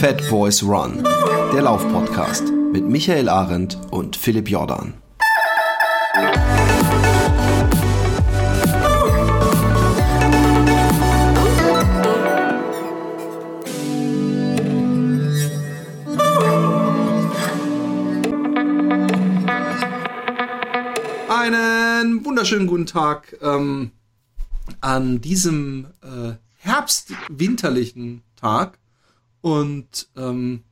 Fat Boys Run, der Laufpodcast mit Michael Arendt und Philipp Jordan. Einen wunderschönen guten Tag ähm, an diesem äh, herbstwinterlichen Tag. Und ähm,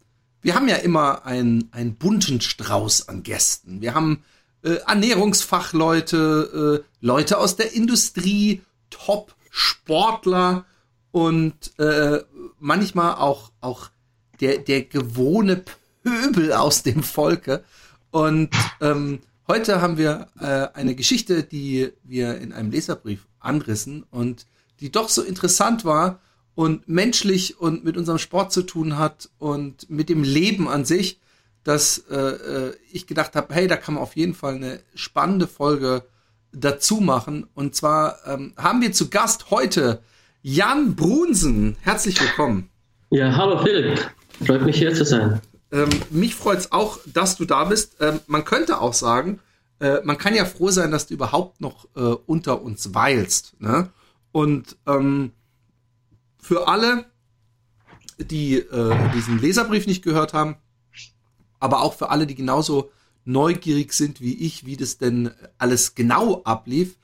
wir haben ja immer einen, einen bunten Strauß an Gästen. Wir haben äh, Ernährungsfachleute, äh, Leute aus der Industrie, Top-Sportler und äh, manchmal auch, auch der, der gewohne Pöbel aus dem Volke. Und ähm, heute haben wir äh, eine Geschichte, die wir in einem Leserbrief anrissen und die doch so interessant war und menschlich und mit unserem Sport zu tun hat und mit dem Leben an sich, dass äh, äh, ich gedacht habe, hey, da kann man auf jeden Fall eine spannende Folge dazu machen. Und zwar ähm, haben wir zu Gast heute Jan Brunsen. Herzlich willkommen. Ja, hallo Philipp. Freut mich hier zu sein. Ähm, mich freut es auch, dass du da bist. Ähm, man könnte auch sagen, äh, man kann ja froh sein, dass du überhaupt noch äh, unter uns weilst. Ne? Und ähm, für alle, die äh, diesen Leserbrief nicht gehört haben, aber auch für alle, die genauso neugierig sind wie ich, wie das denn alles genau ablief,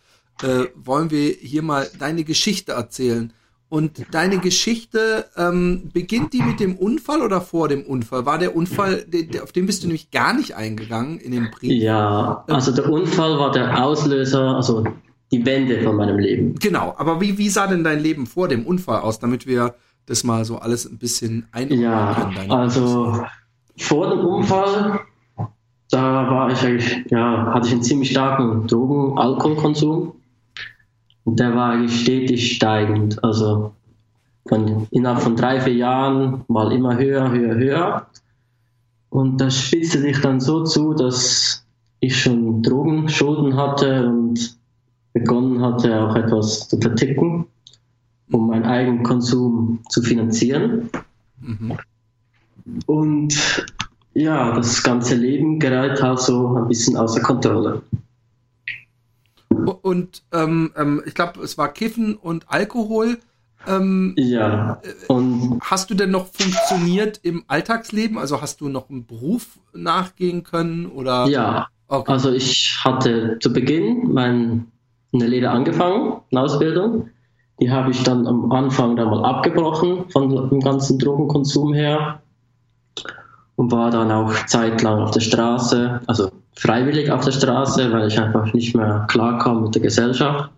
äh, wollen wir hier mal deine Geschichte erzählen. Und deine Geschichte, ähm, beginnt die mit dem Unfall oder vor dem Unfall? War der Unfall, auf den bist du nämlich gar nicht eingegangen in dem Brief? Ja, also der Unfall war der Auslöser, also die Wende von meinem Leben. Genau, aber wie, wie sah denn dein Leben vor dem Unfall aus, damit wir das mal so alles ein bisschen einordnen ja, können? Also vor dem Unfall, da war ich eigentlich, ja, hatte ich einen ziemlich starken Drogen-Alkoholkonsum. Und der war eigentlich stetig steigend. Also von, innerhalb von drei, vier Jahren mal immer höher, höher, höher. Und das spitzte sich dann so zu, dass ich schon Drogenschulden hatte und begonnen hatte, auch etwas zu verticken, um meinen eigenen Konsum zu finanzieren. Mhm. Und ja, das ganze Leben gerät halt so ein bisschen außer Kontrolle. Und ähm, ähm, ich glaube, es war Kiffen und Alkohol. Ähm, ja. Äh, und hast du denn noch funktioniert im Alltagsleben? Also hast du noch einen Beruf nachgehen können? Oder? Ja. Okay. Also ich hatte zu Beginn mein eine Lehre angefangen, eine Ausbildung. Die habe ich dann am Anfang dann mal abgebrochen von dem ganzen Drogenkonsum her und war dann auch zeitlang auf der Straße, also freiwillig auf der Straße, weil ich einfach nicht mehr klarkam mit der Gesellschaft.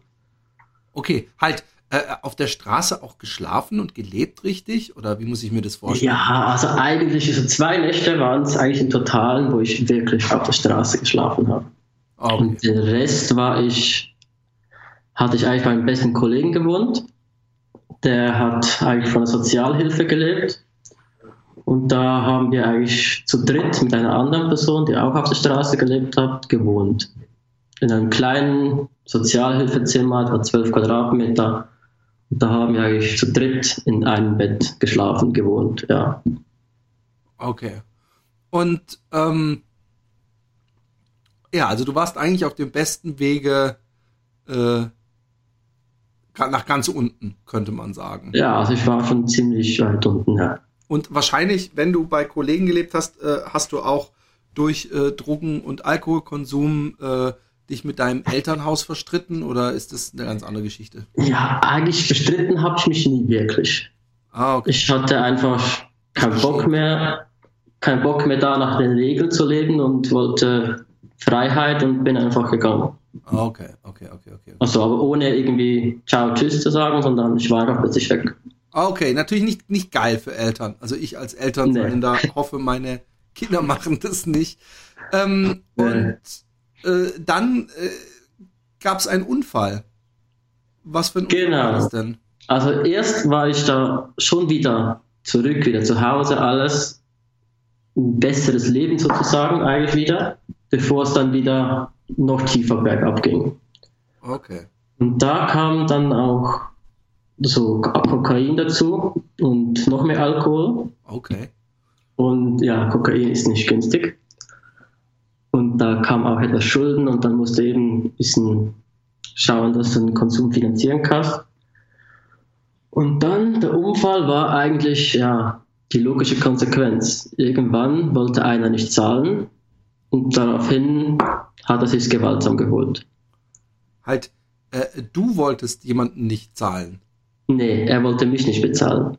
Okay, halt äh, auf der Straße auch geschlafen und gelebt richtig? Oder wie muss ich mir das vorstellen? Ja, also eigentlich so zwei Nächte waren es eigentlich im Totalen, wo ich wirklich auf der Straße geschlafen habe. Okay. Und den Rest war ich hatte ich eigentlich bei meinem besten Kollegen gewohnt. Der hat eigentlich von der Sozialhilfe gelebt. Und da haben wir eigentlich zu dritt mit einer anderen Person, die auch auf der Straße gelebt hat, gewohnt. In einem kleinen Sozialhilfezimmer, etwa 12 Quadratmeter. Und da haben wir eigentlich zu dritt in einem Bett geschlafen, gewohnt, ja. Okay. Und ähm, ja, also du warst eigentlich auf dem besten Wege, äh, nach ganz unten, könnte man sagen. Ja, also ich war schon ziemlich weit unten, ja. Und wahrscheinlich, wenn du bei Kollegen gelebt hast, äh, hast du auch durch äh, Drogen- und Alkoholkonsum äh, dich mit deinem Elternhaus verstritten oder ist das eine ganz andere Geschichte? Ja, eigentlich verstritten habe ich mich nie wirklich. Ah, okay. Ich hatte einfach keinen Bock mehr, keinen Bock mehr da nach den Regeln zu leben und wollte Freiheit und bin einfach gegangen. Ah, okay, okay, okay, okay. Also, aber ohne irgendwie Ciao, Tschüss zu sagen, sondern ich war einfach plötzlich weg. Ah, okay, natürlich nicht, nicht geil für Eltern. Also ich als Eltern nee. da hoffe, meine Kinder machen das nicht. Ähm, nee. Und äh, dann äh, gab es einen Unfall. Was für ein Unfall genau. war das denn? Also erst war ich da schon wieder zurück, wieder zu Hause, alles ein besseres Leben sozusagen eigentlich wieder, bevor es dann wieder noch tiefer bergab ging. Okay. Und da kam dann auch so Kokain dazu und noch mehr Alkohol. Okay. Und ja, Kokain ist nicht günstig. Und da kam auch etwas Schulden und dann musste eben ein bisschen schauen, dass du den Konsum finanzieren kannst. Und dann der Unfall war eigentlich ja die logische Konsequenz. Irgendwann wollte einer nicht zahlen und daraufhin hat er sich gewaltsam geholt. Halt, äh, du wolltest jemanden nicht zahlen. Nee, er wollte mich nicht bezahlen.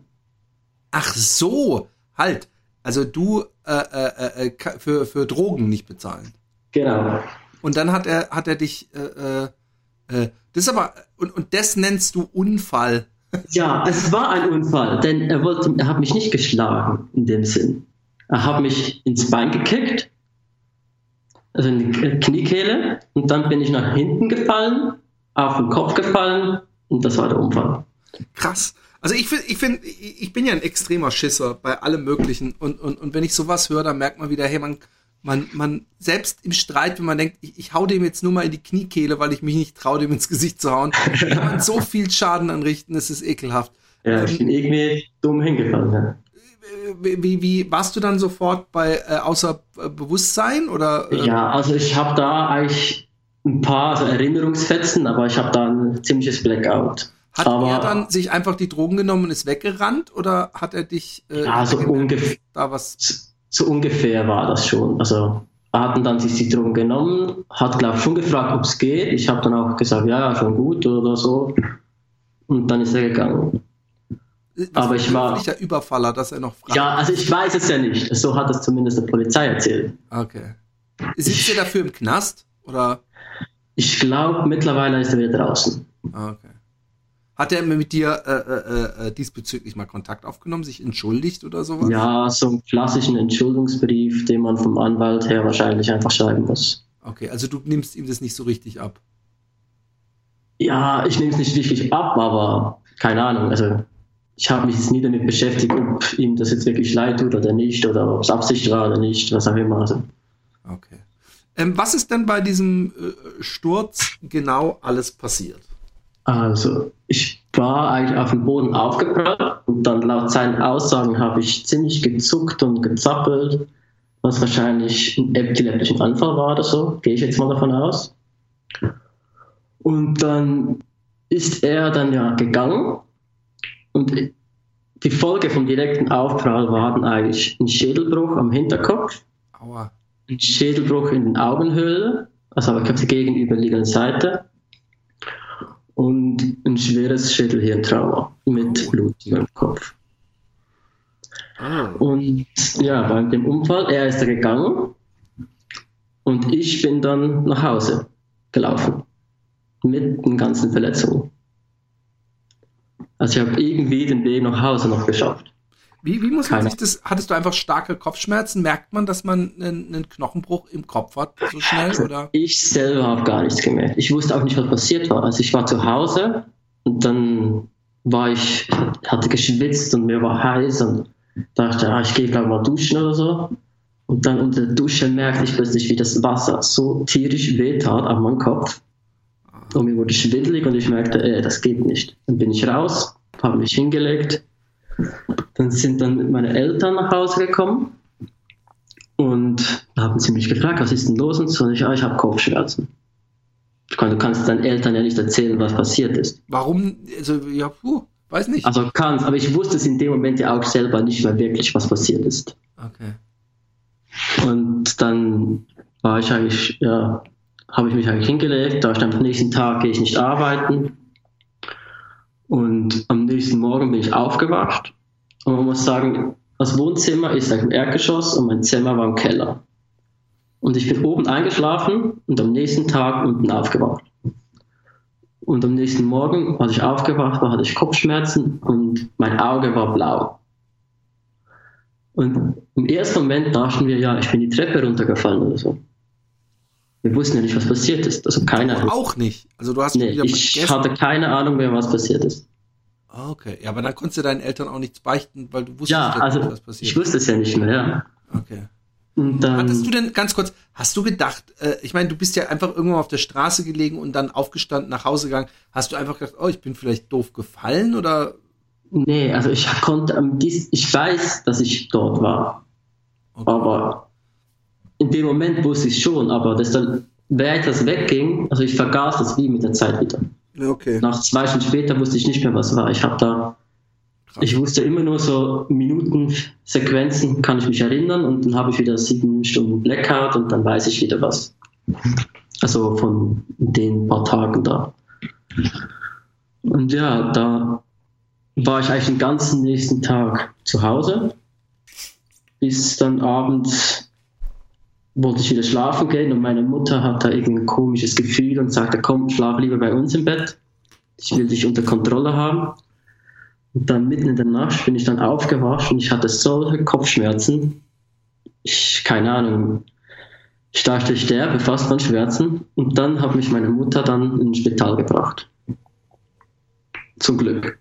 Ach so, halt. Also du äh, äh, äh, für, für Drogen nicht bezahlen. Genau. Und dann hat er, hat er dich, äh, äh, äh das ist aber, und, und das nennst du Unfall. Ja, es war ein Unfall, denn er wollte, er hat mich nicht geschlagen in dem Sinn. Er hat mich ins Bein gekickt, also in die Kniekehle, und dann bin ich nach hinten gefallen, auf den Kopf gefallen, und das war der Unfall. Krass. Also ich finde, ich finde, ich bin ja ein extremer Schisser bei allem Möglichen. Und, und, und wenn ich sowas höre, dann merkt man wieder, hey, man, man, man, selbst im Streit, wenn man denkt, ich, ich hau dem jetzt nur mal in die Kniekehle, weil ich mich nicht traue, dem ins Gesicht zu hauen, kann man so viel Schaden anrichten, es ist ekelhaft. Ja, ich bin irgendwie dumm hingefallen, ja. Wie, wie, wie warst du dann sofort bei äh, außer äh, Bewusstsein oder? Äh? Ja, also ich habe da eigentlich ein paar Erinnerungsfetzen, aber ich habe da ein ziemliches Blackout. Hat aber, er dann sich einfach die Drogen genommen und ist weggerannt oder hat er dich äh, ja, so ungefähr da was so ungefähr war das schon. Also er hat dann sich die Drogen genommen, hat glaube ich schon gefragt, ob es geht. Ich habe dann auch gesagt, ja, schon gut oder so. Und dann ist er gegangen. Was Aber ich war der Überfaller, dass er noch fragt. Ja, also ich weiß es ja nicht. So hat es zumindest der Polizei erzählt. Okay. Sitzt er dafür im Knast oder? Ich glaube, mittlerweile ist er wieder draußen. Okay. Hat er mit dir äh, äh, äh, diesbezüglich mal Kontakt aufgenommen, sich entschuldigt oder sowas? Ja, so einen klassischen Entschuldigungsbrief, den man vom Anwalt her wahrscheinlich einfach schreiben muss. Okay, also du nimmst ihm das nicht so richtig ab? Ja, ich nehme es nicht richtig ab, aber keine Ahnung. Also ich habe mich jetzt nie damit beschäftigt, ob ihm das jetzt wirklich leid tut oder nicht, oder ob es Absicht war oder nicht, was auch immer. Also. Okay. Ähm, was ist denn bei diesem äh, Sturz genau alles passiert? Also, ich war eigentlich auf dem Boden aufgeprallt und dann laut seinen Aussagen habe ich ziemlich gezuckt und gezappelt, was wahrscheinlich ein epileptischen Anfall war oder so, gehe ich jetzt mal davon aus. Und dann ist er dann ja gegangen und die Folge vom direkten Aufprall war dann eigentlich ein Schädelbruch am Hinterkopf, Aua. ein Schädelbruch in den Augenhöhlen, also auf der gegenüberliegenden Seite und ein schweres Schädelhirntrauma mit Blut im Kopf. Ah. Und ja, bei dem Unfall, er ist da gegangen und ich bin dann nach Hause gelaufen mit den ganzen Verletzungen. Also ich habe irgendwie den Weg nach Hause noch geschafft. Wie, wie muss man sich das, hattest du einfach starke Kopfschmerzen? Merkt man, dass man einen, einen Knochenbruch im Kopf hat, so schnell? Also oder? Ich selber habe gar nichts gemerkt. Ich wusste auch nicht, was passiert war. Also ich war zu Hause und dann war ich, hatte geschwitzt und mir war heiß und dachte, ah, ich gehe gleich mal duschen oder so. Und dann unter der Dusche merkte ich plötzlich, wie das Wasser so tierisch wehtat an meinem Kopf. Und mir wurde schwindelig und ich merkte, ey, das geht nicht. Dann bin ich raus, habe mich hingelegt dann sind dann meine Eltern nach Hause gekommen und haben sie mich gefragt, was ist denn los? Und so, ich, ja, ich habe Kopfschmerzen. Du kannst deinen Eltern ja nicht erzählen, was passiert ist. Warum? Also, ja, puh, weiß nicht. Also kannst, aber ich wusste es in dem Moment ja auch selber nicht mehr wirklich, was passiert ist. Okay. Und dann war ich eigentlich, ja, habe ich mich eigentlich hingelegt, da stand am nächsten Tag gehe ich nicht arbeiten. Und am nächsten Morgen bin ich aufgewacht und man muss sagen, das Wohnzimmer ist im Erdgeschoss und mein Zimmer war im Keller. Und ich bin oben eingeschlafen und am nächsten Tag unten aufgewacht. Und am nächsten Morgen, als ich aufgewacht war, hatte ich Kopfschmerzen und mein Auge war blau. Und im ersten Moment dachten wir, ja, ich bin die Treppe runtergefallen oder so. Wir wussten ja nicht, was passiert ist. Also keine Ahnung. Auch nicht. Also du hast nee, ich vergessen. hatte keine Ahnung mehr, was passiert ist. Ah, okay. Ja, aber dann konntest du deinen Eltern auch nichts beichten, weil du wusstest ja, nicht, also, was passiert. Ich wusste es ja nicht mehr, ja. Okay. Und dann, Hattest du denn, ganz kurz, hast du gedacht, äh, ich meine, du bist ja einfach irgendwann auf der Straße gelegen und dann aufgestanden, nach Hause gegangen. Hast du einfach gedacht, oh, ich bin vielleicht doof gefallen oder? Nee, also ich konnte, ich weiß, dass ich dort war. Okay. Aber in dem Moment wusste ich schon, aber das dann, das wegging, also ich vergaß das wie mit der Zeit wieder. Okay. Nach zwei Stunden später wusste ich nicht mehr, was war. Ich habe da, ich wusste immer nur so Minutensequenzen, kann ich mich erinnern, und dann habe ich wieder sieben Stunden Blackout und dann weiß ich wieder was. Also von den paar Tagen da. Und ja, da war ich eigentlich den ganzen nächsten Tag zu Hause, bis dann abends wollte ich wieder schlafen gehen und meine Mutter hat da irgendein komisches Gefühl und sagte, komm, schlaf lieber bei uns im Bett. Ich will dich unter Kontrolle haben. Und dann mitten in der Nacht bin ich dann aufgewacht und ich hatte solche Kopfschmerzen. Ich, keine Ahnung. Ich dachte, ich sterbe fast an Schmerzen. Und dann hat mich meine Mutter dann ins Spital gebracht. Zum Glück.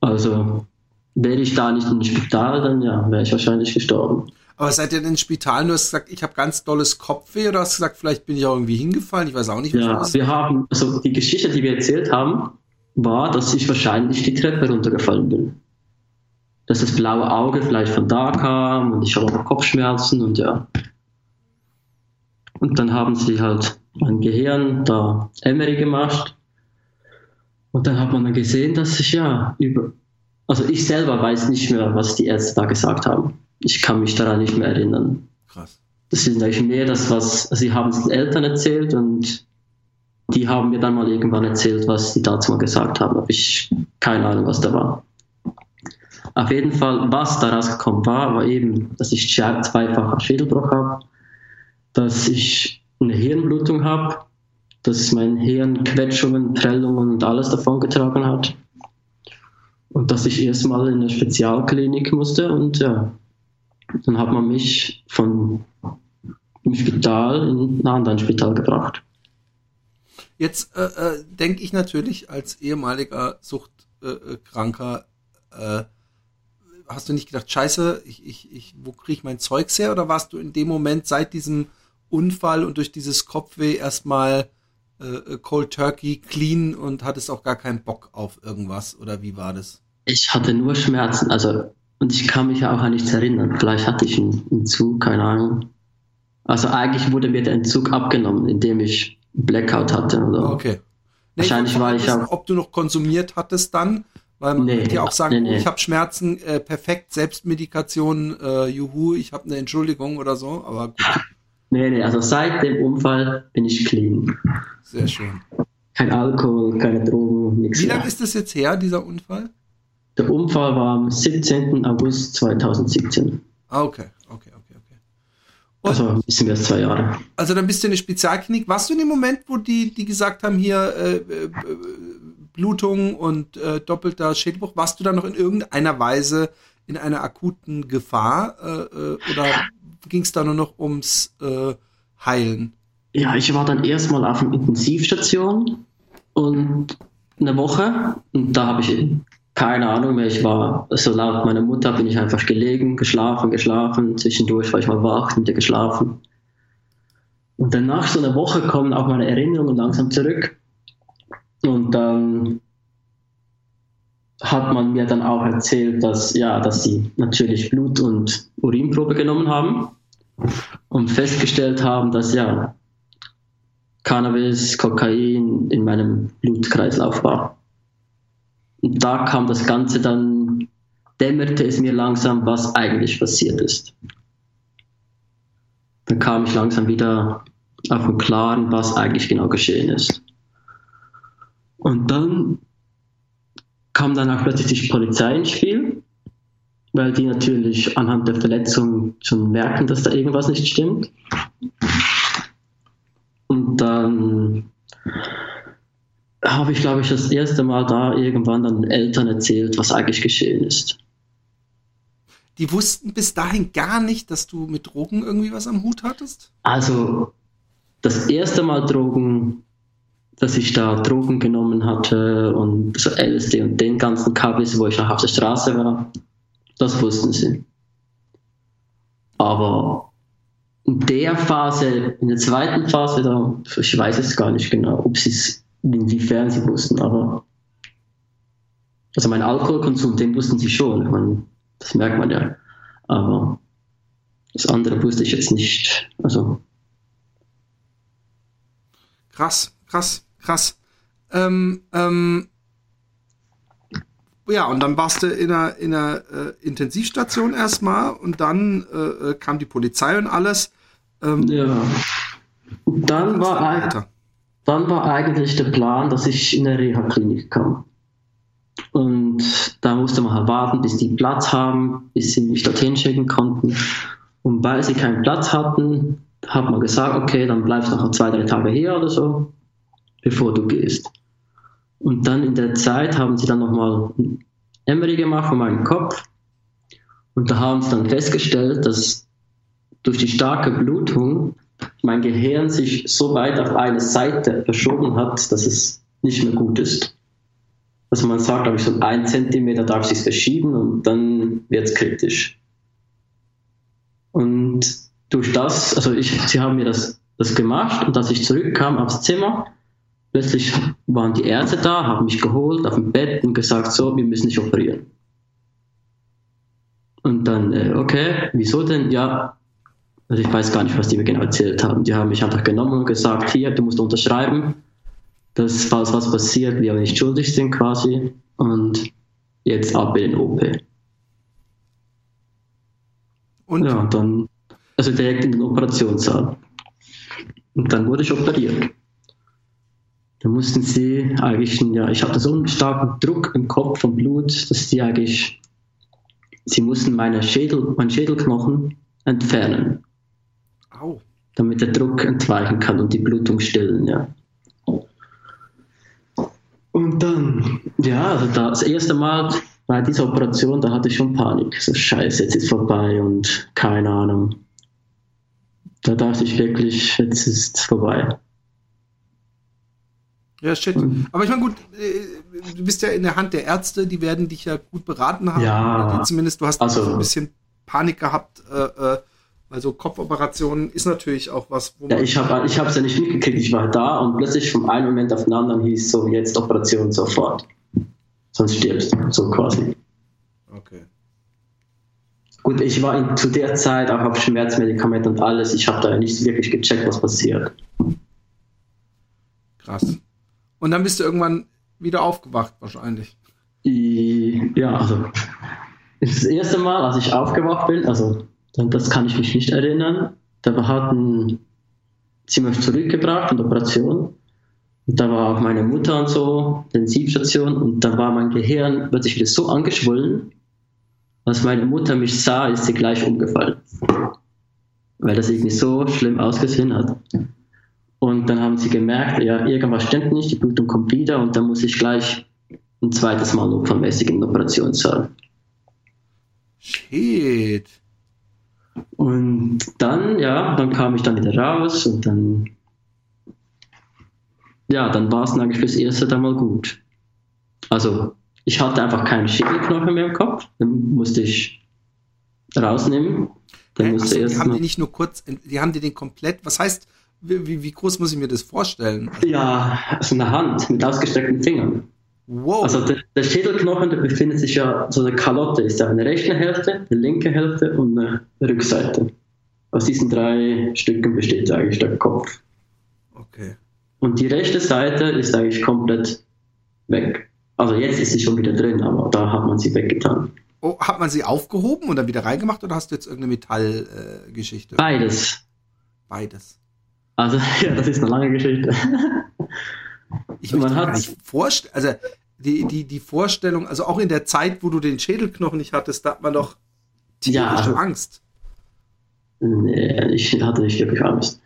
Also, wäre ich da nicht im Spital, dann ja, wäre ich wahrscheinlich gestorben. Aber seid ihr denn ins Spital? Du hast gesagt, ich habe ganz dolles Kopfweh oder hast du gesagt, vielleicht bin ich auch irgendwie hingefallen? Ich weiß auch nicht. Ja, wir haben, also die Geschichte, die wir erzählt haben, war, dass ich wahrscheinlich die Treppe runtergefallen bin. Dass das blaue Auge vielleicht von da kam und ich habe auch Kopfschmerzen und ja. Und dann haben sie halt mein Gehirn da Emery gemacht. Und dann hat man dann gesehen, dass ich ja über, also ich selber weiß nicht mehr, was die Ärzte da gesagt haben. Ich kann mich daran nicht mehr erinnern. Krass. Das ist eigentlich mehr das, was also sie haben es den Eltern erzählt und die haben mir dann mal irgendwann erzählt, was die dazu mal gesagt haben. Aber ich keine Ahnung, was da war. Auf jeden Fall, was da rausgekommen war, war eben, dass ich zweifacher Schädelbruch habe, dass ich eine Hirnblutung habe, dass mein Hirn Quetschungen, Prellungen und alles davon getragen hat. Und dass ich erstmal in eine Spezialklinik musste und ja, dann hat man mich von dem Spital in ein anderes Spital gebracht. Jetzt äh, äh, denke ich natürlich als ehemaliger Suchtkranker, äh, äh, hast du nicht gedacht, scheiße, ich, ich, ich, wo kriege ich mein Zeugs her? Oder warst du in dem Moment seit diesem Unfall und durch dieses Kopfweh erstmal äh, Cold Turkey clean und hattest auch gar keinen Bock auf irgendwas? Oder wie war das? Ich hatte nur Schmerzen. Also und ich kann mich auch an nichts erinnern. Vielleicht hatte ich einen Entzug, keine Ahnung. Also eigentlich wurde mir der Entzug abgenommen, indem ich Blackout hatte. Oder? Okay. Nee, Wahrscheinlich ich war ich auch. Ob du noch konsumiert hattest dann? Weil man nee, könnte ja auch sagen, nee, nee. ich habe Schmerzen, äh, perfekt, Selbstmedikation, äh, juhu, ich habe eine Entschuldigung oder so, aber gut. Nee, nee, also seit dem Unfall bin ich clean. Sehr schön. Kein Alkohol, keine Drogen, nichts. Wie lange ist das jetzt her, dieser Unfall? Der Unfall war am 17. August 2017. Ah, okay, okay, okay, okay. Und also ein bisschen mehr als zwei Jahre. Also dann bist du in der Spezialklinik. Warst du in dem Moment, wo die, die gesagt haben, hier äh, äh, Blutung und äh, doppelter Schädelbruch, warst du da noch in irgendeiner Weise in einer akuten Gefahr äh, äh oder ging es da nur noch ums Heilen? Ja, ich war dann erstmal auf einer Intensivstation und eine Woche und da habe ich keine Ahnung mehr. Ich war, so laut meiner Mutter bin ich einfach gelegen, geschlafen, geschlafen. Zwischendurch war ich mal wach, wieder geschlafen. Und dann nach so einer Woche kommen auch meine Erinnerungen langsam zurück. Und dann hat man mir dann auch erzählt, dass, ja, dass sie natürlich Blut- und Urinprobe genommen haben und festgestellt haben, dass ja Cannabis, Kokain in meinem Blutkreislauf war. Und da kam das Ganze dann, dämmerte es mir langsam, was eigentlich passiert ist. Dann kam ich langsam wieder auf den Klaren, was eigentlich genau geschehen ist. Und dann kam dann auch plötzlich die Polizei ins Spiel, weil die natürlich anhand der Verletzung schon merken, dass da irgendwas nicht stimmt. Und dann habe ich, glaube ich, das erste Mal da irgendwann dann den Eltern erzählt, was eigentlich geschehen ist. Die wussten bis dahin gar nicht, dass du mit Drogen irgendwie was am Hut hattest? Also, das erste Mal Drogen, dass ich da Drogen genommen hatte und so LSD und den ganzen Kabis, wo ich noch auf der Straße war, das wussten sie. Aber in der Phase, in der zweiten Phase, da, ich weiß es gar nicht genau, ob sie es inwiefern sie wussten, aber also mein Alkoholkonsum, den wussten sie schon. Meine, das merkt man ja. Aber Das andere wusste ich jetzt nicht. Also. Krass, krass, krass. Ähm, ähm, ja, und dann warst du in einer, in einer äh, Intensivstation erstmal und dann äh, äh kam die Polizei und alles. Ähm, ja. Dann war, dann war eigentlich der Plan, dass ich in eine Reha-Klinik kam. Und da musste man halt warten, bis die Platz haben, bis sie mich dorthin schicken konnten. Und weil sie keinen Platz hatten, hat man gesagt, okay, dann bleibst du noch zwei, drei Tage hier oder so, bevor du gehst. Und dann in der Zeit haben sie dann nochmal Emery gemacht von meinem Kopf. Und da haben sie dann festgestellt, dass durch die starke Blutung mein Gehirn sich so weit auf eine Seite verschoben hat, dass es nicht mehr gut ist. Also man sagt, glaube ich, so ein Zentimeter darf sich verschieben und dann wird es kritisch. Und durch das, also ich, sie haben mir das, das gemacht und als ich zurückkam aufs Zimmer, plötzlich waren die Ärzte da, haben mich geholt auf dem Bett und gesagt, so, wir müssen dich operieren. Und dann, äh, okay, wieso denn? Ja, also ich weiß gar nicht, was die mir genau erzählt haben. Die haben mich einfach genommen und gesagt, hier, du musst unterschreiben, dass falls was passiert, wir nicht schuldig sind quasi und jetzt ab in den OP. Und? Ja, dann, also direkt in den Operationssaal. Und dann wurde ich operiert. Da mussten sie eigentlich, ja, ich hatte so einen starken Druck im Kopf vom Blut, dass die eigentlich, sie mussten meine Schädel, meinen Schädelknochen entfernen. Au. Damit der Druck entweichen kann und die Blutung stillen, ja. Und dann, ja, also das erste Mal bei dieser Operation, da hatte ich schon Panik. So, scheiße, jetzt ist vorbei und keine Ahnung. Da dachte ich wirklich, jetzt ist vorbei. Ja, shit. Aber ich meine, gut, äh, du bist ja in der Hand der Ärzte, die werden dich ja gut beraten haben. Ja. Zumindest, du hast also, ein bisschen Panik gehabt, äh, äh also Kopfoperationen ist natürlich auch was, wo man. Ja, ich habe ich es ja nicht mitgekriegt, ich war da und plötzlich vom einen Moment auf den anderen hieß so, jetzt Operation sofort. Sonst stirbst du, so quasi. Okay. Gut, ich war in, zu der Zeit auch auf Schmerzmedikamente und alles. Ich habe da nicht wirklich gecheckt, was passiert. Krass. Und dann bist du irgendwann wieder aufgewacht, wahrscheinlich. Ja, also das erste Mal, als ich aufgewacht bin, also das kann ich mich nicht erinnern. Da hatten sie mich zurückgebracht der Operation. Und da war auch meine Mutter und so, Intensivstation. Und da war mein Gehirn plötzlich wieder so angeschwollen, als meine Mutter mich sah, ist sie gleich umgefallen. Weil das irgendwie so schlimm ausgesehen hat. Und dann haben sie gemerkt, ja, irgendwas stimmt nicht, die Blutung kommt wieder und dann muss ich gleich ein zweites Mal notfallmäßig in den Operationssaal. Shit. Und dann, ja, dann kam ich dann wieder raus und dann, ja, dann war es eigentlich fürs erste dann mal gut. Also, ich hatte einfach keinen Schädelknochen mehr im Kopf, den musste ich rausnehmen. Dann äh, musste achso, die haben die nicht nur kurz, die haben die den komplett, was heißt, wie, wie groß muss ich mir das vorstellen? Ja, also eine Hand mit ausgestreckten Fingern. Wow. Also der, der, Schädelknochen, der befindet sich ja, so eine Kalotte ist ja eine rechte Hälfte, eine linke Hälfte und eine Rückseite. Aus diesen drei Stücken besteht eigentlich der Kopf. Okay. Und die rechte Seite ist eigentlich komplett weg. Also jetzt ist sie schon wieder drin, aber da hat man sie weggetan. Oh, hat man sie aufgehoben und dann wieder reingemacht oder hast du jetzt irgendeine Metallgeschichte? Äh, Beides. Beides. Also, ja, das ist eine lange Geschichte. Ich man hat nicht vorstellen, also die, die, die Vorstellung, also auch in der Zeit, wo du den Schädelknochen nicht hattest, da hat man doch tierische ja, also, Angst. Nee, ich hatte nicht wirklich Angst.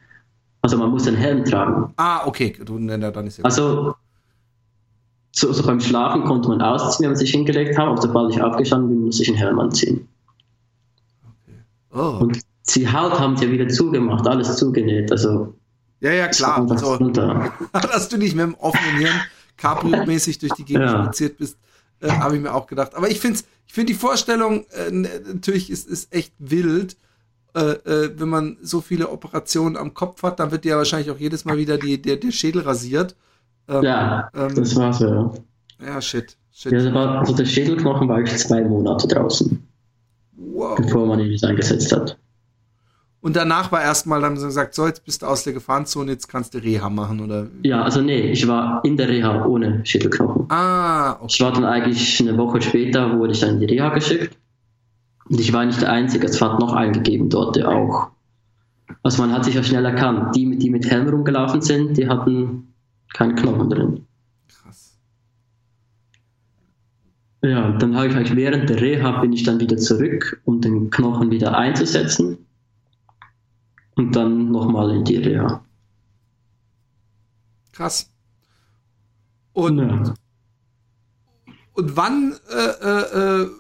Also man muss den Helm tragen. Ah, okay, du, dann ist ja Also so, so, beim Schlafen konnte man ausziehen, wenn man sich hingelegt hat, aber sobald ich aufgestanden bin, muss ich einen Helm anziehen. Okay. Oh. Und sie halt haben sie ja wieder zugemacht, alles zugenäht, also ja, ja, klar. Also, dass du nicht mit dem offenen Hirn Cabrio-mäßig durch die Gegend ja. bist, äh, habe ich mir auch gedacht. Aber ich finde ich find die Vorstellung, äh, natürlich ist, ist echt wild, äh, äh, wenn man so viele Operationen am Kopf hat, dann wird dir ja wahrscheinlich auch jedes Mal wieder die, der, der Schädel rasiert. Ähm, ja, ähm, das war's ja. Ja, shit. shit. Ja, war, also der Schädelknochen war ich zwei Monate draußen. Wow. Bevor man ihn eingesetzt hat. Und danach war erstmal, dann haben sie gesagt, so, jetzt bist du aus der Gefahrenzone, jetzt kannst du Reha machen, oder? Ja, also nee, ich war in der Reha ohne Schädelknochen. Ah, okay. Ich war dann eigentlich eine Woche später, wurde ich dann in die Reha geschickt. Und ich war nicht der Einzige, es hat noch einen gegeben dort, der auch. Also man hat sich ja schnell erkannt, die, die mit Helm rumgelaufen sind, die hatten keinen Knochen drin. Krass. Ja, dann habe ich eigentlich während der Reha bin ich dann wieder zurück, um den Knochen wieder einzusetzen und dann nochmal in die Reha. Krass. Und, ja. und wann äh, äh, äh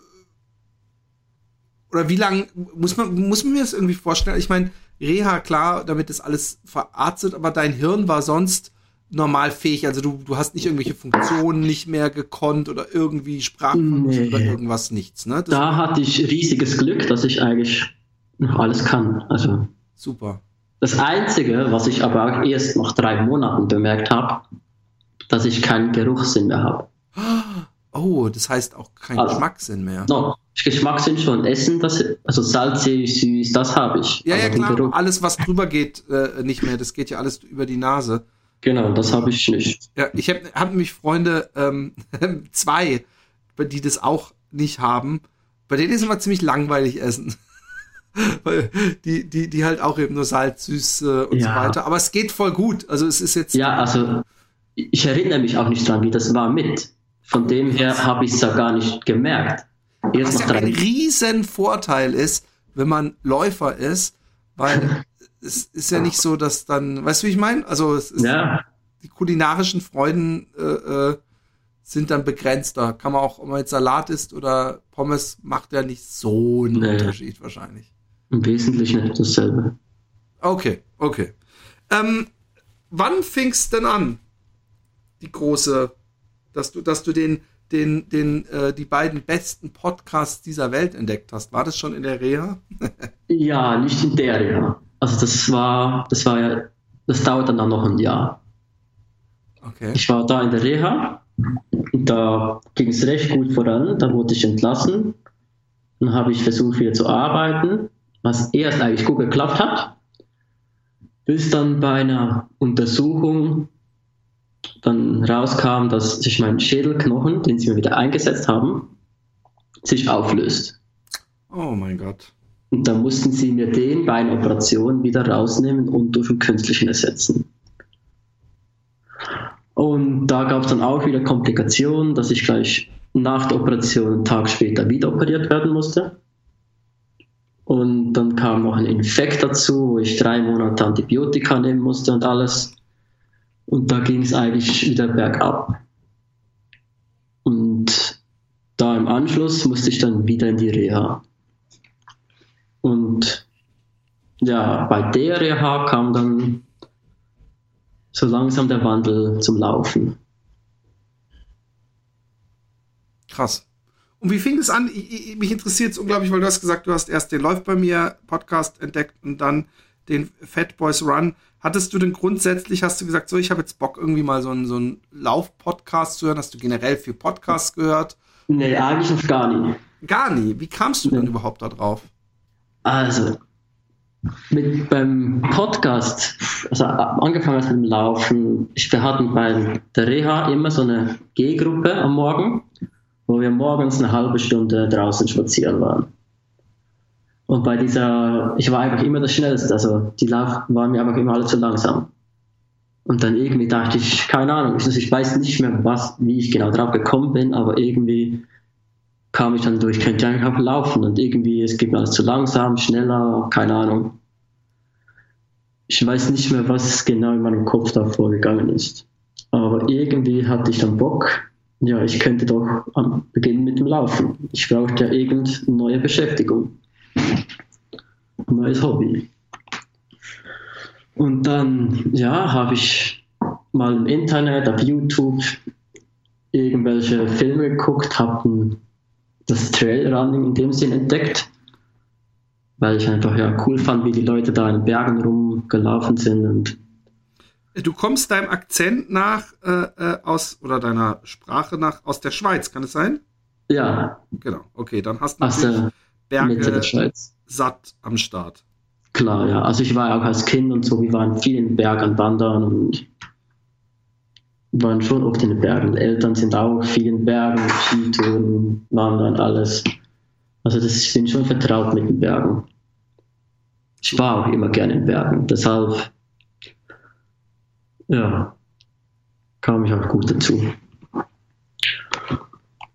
oder wie lange muss man muss man mir das irgendwie vorstellen? Ich meine, Reha klar, damit ist alles verarztet, aber dein Hirn war sonst normal fähig. Also du, du hast nicht irgendwelche Funktionen nicht mehr gekonnt oder irgendwie Sprachverlust nee. oder irgendwas nichts. Ne? Das da hatte ich riesiges Glück, dass ich eigentlich noch alles kann. Also Super. Das Einzige, was ich aber auch erst nach drei Monaten bemerkt habe, dass ich keinen Geruchssinn mehr habe. Oh, das heißt auch keinen also, Geschmackssinn mehr. No, Geschmackssinn schon. Essen, das, also salzig, süß, das habe ich. Ja, ja, klar. Geruch. Alles, was drüber geht, äh, nicht mehr. Das geht ja alles über die Nase. Genau, das habe ich nicht. Ja, ich habe hab nämlich Freunde, ähm, zwei, die das auch nicht haben. Bei denen ist immer ziemlich langweilig essen. Weil die, die, die halt auch eben nur Salz, süß äh, und ja. so weiter. Aber es geht voll gut. Also es ist jetzt. Ja, also ich erinnere mich auch nicht dran, wie das war mit. Von dem her habe ich es ja gar nicht gemerkt. Erst Was ja ein riesen Vorteil ist, wenn man Läufer ist, weil es ist ja nicht so, dass dann, weißt du, wie ich meine? Also es ist, ja. die kulinarischen Freuden äh, äh, sind dann begrenzter. Kann man auch, ob man jetzt Salat isst oder Pommes, macht ja nicht so einen nee. Unterschied wahrscheinlich. Im Wesentlichen dasselbe. Okay, okay. Ähm, wann fingst denn an, die große, dass du, dass du den, den, den, äh, die beiden besten Podcasts dieser Welt entdeckt hast? War das schon in der Reha? ja, nicht in der Reha. Also das war, das war ja, das dauert dann noch ein Jahr. Okay. Ich war da in der Reha, da ging es recht gut voran, da wurde ich entlassen. Dann habe ich versucht wieder zu arbeiten was erst eigentlich gut geklappt hat, bis dann bei einer Untersuchung dann rauskam, dass sich mein Schädelknochen, den sie mir wieder eingesetzt haben, sich auflöst. Oh mein Gott. Und dann mussten sie mir den bei einer Operation wieder rausnehmen und durch einen künstlichen ersetzen. Und da gab es dann auch wieder Komplikationen, dass ich gleich nach der Operation einen Tag später wieder operiert werden musste. Und dann kam noch ein Infekt dazu, wo ich drei Monate Antibiotika nehmen musste und alles. Und da ging es eigentlich wieder bergab. Und da im Anschluss musste ich dann wieder in die Reha. Und ja, bei der Reha kam dann so langsam der Wandel zum Laufen. Krass. Und wie fing es an? Ich, ich, mich interessiert es unglaublich, weil du hast gesagt, du hast erst den Läuft bei mir Podcast entdeckt und dann den Fat Boys Run. Hattest du denn grundsätzlich, hast du gesagt, so, ich habe jetzt Bock, irgendwie mal so einen, so einen Lauf-Podcast zu hören? Hast du generell viel Podcasts gehört? Nee, eigentlich noch gar nie. Gar nie? Wie kamst du nee. denn überhaupt da drauf? Also, mit beim Podcast, also angefangen mit dem Laufen, wir hatten bei der Reha immer so eine G-Gruppe am Morgen wo wir morgens eine halbe Stunde draußen spazieren waren. Und bei dieser, ich war einfach immer das Schnellste, also die Lauf waren mir einfach immer alle zu langsam. Und dann irgendwie dachte ich, keine Ahnung, ich weiß nicht mehr, was, wie ich genau drauf gekommen bin, aber irgendwie kam ich dann durch, könnte einfach laufen und irgendwie, es geht mir alles zu langsam, schneller, keine Ahnung. Ich weiß nicht mehr, was genau in meinem Kopf da vorgegangen ist. Aber irgendwie hatte ich dann Bock, ja, ich könnte doch beginnen mit dem Laufen. Ich brauchte ja irgendeine neue Beschäftigung. Ein neues Hobby. Und dann, ja, habe ich mal im Internet, auf YouTube irgendwelche Filme geguckt, habe das Trailrunning in dem Sinn entdeckt, weil ich einfach ja cool fand, wie die Leute da in Bergen rumgelaufen sind und Du kommst deinem Akzent nach äh, äh, aus oder deiner Sprache nach aus der Schweiz, kann es sein? Ja. Genau. Okay, dann hast du natürlich Berge satt am Start. klar, ja. Also ich war auch als Kind und so, wir waren viel in den Bergen wandern und waren schon oft in den Bergen. Eltern sind auch viel in den Bergen, Skitouren, Wandern, alles. Also das, ich bin schon vertraut mit den Bergen. Ich war auch immer gerne in Bergen, deshalb ja, kam ich auch gut dazu.